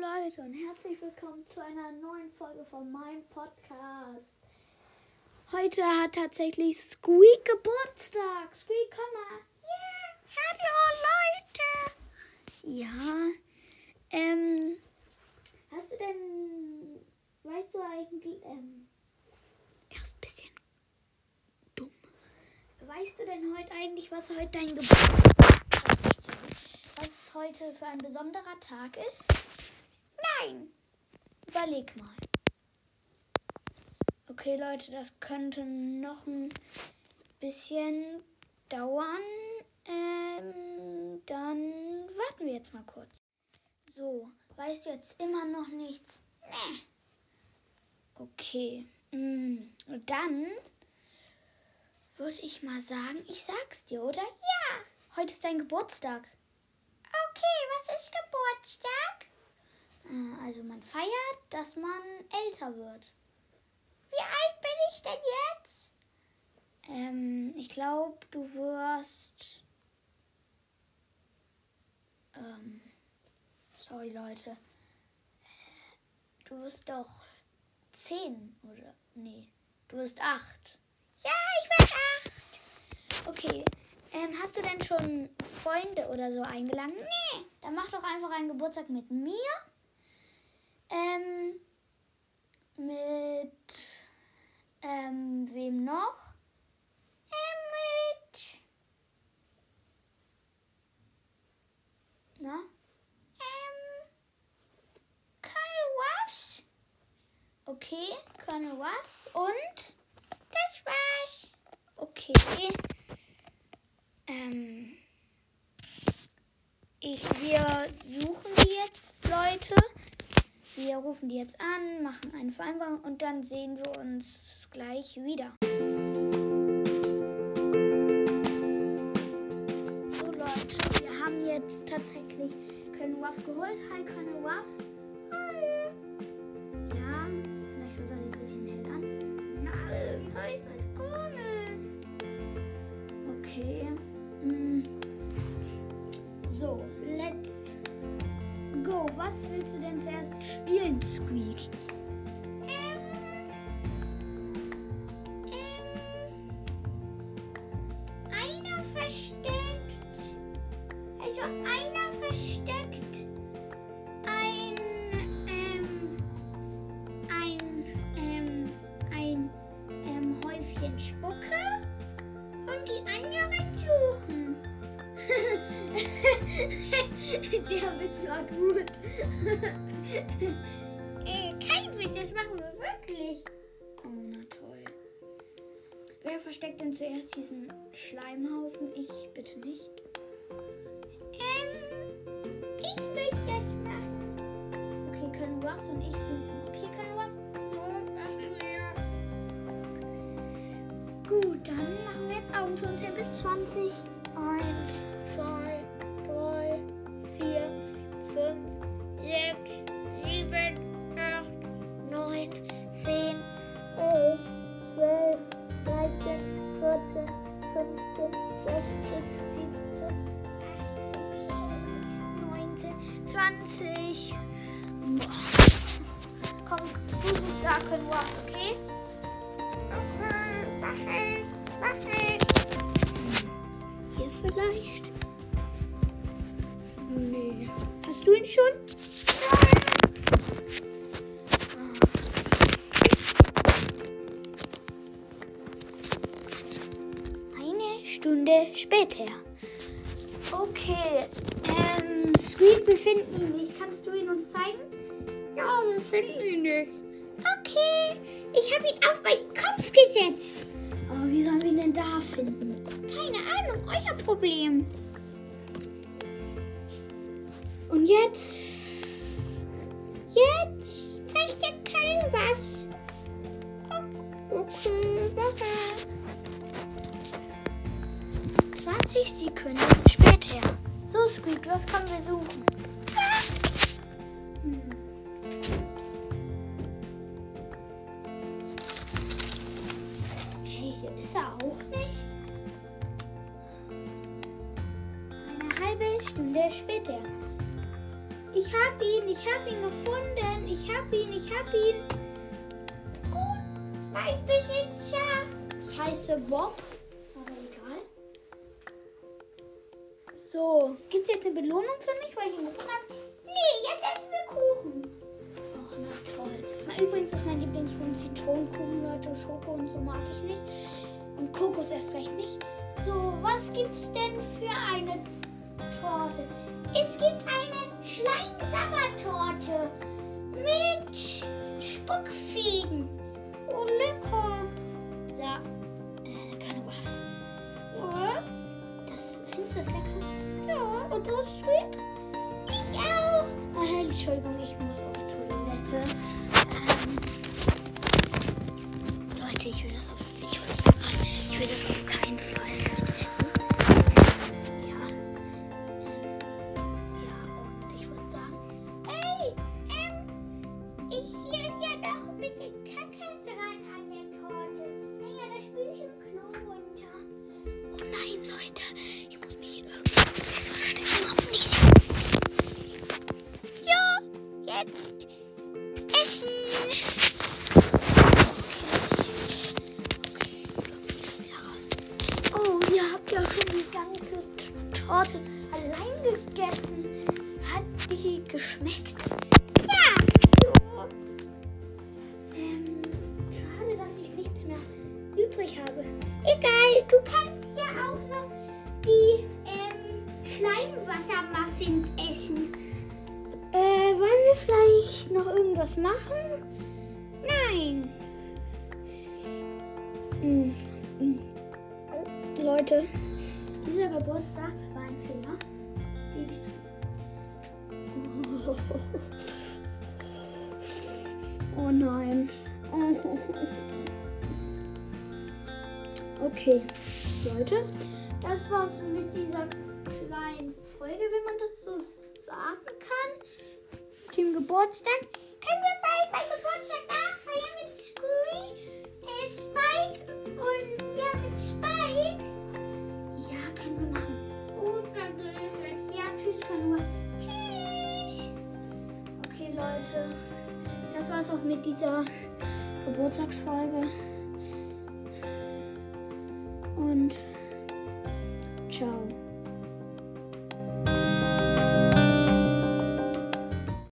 Leute und herzlich willkommen zu einer neuen Folge von meinem Podcast. Heute hat tatsächlich Squeak Geburtstag. Squeak, komm mal. Ja, hallo Leute. Ja, ähm, hast du denn, weißt du eigentlich, ähm, Er ist ein bisschen dumm. weißt du denn heute eigentlich, was heute dein Geburtstag ist? Was heute für ein besonderer Tag ist? Nein. Überleg mal. Okay, Leute, das könnte noch ein bisschen dauern. Ähm, dann warten wir jetzt mal kurz. So, weißt du jetzt immer noch nichts? Nee. Okay. Mm, dann würde ich mal sagen, ich sag's dir, oder? Ja. Heute ist dein Geburtstag. Okay, was ist Geburtstag? Äh, Also man feiert, dass man älter wird. Wie alt bin ich denn jetzt? Ähm, ich glaube, du wirst. Ähm, sorry, Leute. Du wirst doch zehn, oder? Nee, du wirst acht. Ja, ich bin acht. Okay. Ähm, hast du denn schon Freunde oder so eingeladen? Nee. Dann mach doch einfach einen Geburtstag mit mir. Ähm, mit. Ähm, wem noch? Mit. Na? Ähm. Colonel Ruffs. Okay, Colonel was? Und? Das war's. Okay. Ähm. Ich, wir suchen die jetzt, Leute. Wir rufen die jetzt an, machen eine Vereinbarung und dann sehen wir uns gleich wieder. So, Leute, wir haben jetzt tatsächlich Colonel was geholt. Hi, Colonel was? Hallo. Ja, vielleicht wird er ein bisschen hell an. Nein, heute ist komisch. Okay. Anderen suchen. Der Witz war gut. Äh, kein Witz, das machen wir wirklich. Oh, na toll. Wer versteckt denn zuerst diesen Schleimhaufen? Ich bitte nicht. Ähm. Ich möchte das machen. Okay, können was und ich suchen. Okay, können was? Gut, dann machen wir jetzt Augen zu und zählen bis 20. Eins, 20. Komm, du bist da, and Rock, okay? Okay, mach ich, mach ich. Hier vielleicht? Nee. Hast du ihn schon? Nein. Eine Stunde später. Okay, ähm, Squeak, wir finden ihn nicht. Kannst du ihn uns zeigen? Ja, wir finden ihn nicht. Okay, ich habe ihn auf meinen Kopf gesetzt. Aber wie sollen wir ihn denn da finden? Keine Ahnung, euer Problem. Und jetzt? Jetzt versteckt kein was. Okay, danke. 20 Sekunden später. So, Squeak, los, komm, wir suchen. Hm. Hey, hier ist er auch nicht. Eine halbe Stunde später. Ich hab ihn, ich hab ihn gefunden. Ich hab ihn, ich hab ihn. Gut, mein Besitzer. Ich heiße Bob. So, gibt's jetzt eine Belohnung für mich, weil ich ihn gefunden habe? Nee, jetzt essen wir Kuchen. Ach, na toll. Na, übrigens ist mein Lieblingskuchen Zitronenkuchen, Leute. Schoko und so mag ich nicht. Und Kokos erst recht nicht. So, was gibt's denn für eine Torte? Es gibt eine Schleimsabbertorte mit Spuckfäden. Oh, Sweet? Ich auch. Äh, Entschuldigung, ich muss auf Toilette. Ähm, Leute, ich will das auf, übrig habe. Egal, du kannst ja auch noch die ähm, Schleimwassermuffins essen. Äh, wollen wir vielleicht noch irgendwas machen? Nein. Hm, hm. Leute, dieser Geburtstag war ein Fehler. Gebe ich zu. Oh nein. Okay, Leute, das war's mit dieser kleinen Folge, wenn man das so sagen kann. Zum Geburtstag. Können wir bald meinen Geburtstag nachfeiern mit Scree, äh, Spike und ja, mit Spike? Ja, können wir machen. Gut, dann gehe ich jetzt. Ja, tschüss, Kanua. Tschüss. Okay, Leute, das war's auch mit dieser Geburtstagsfolge. Und ciao.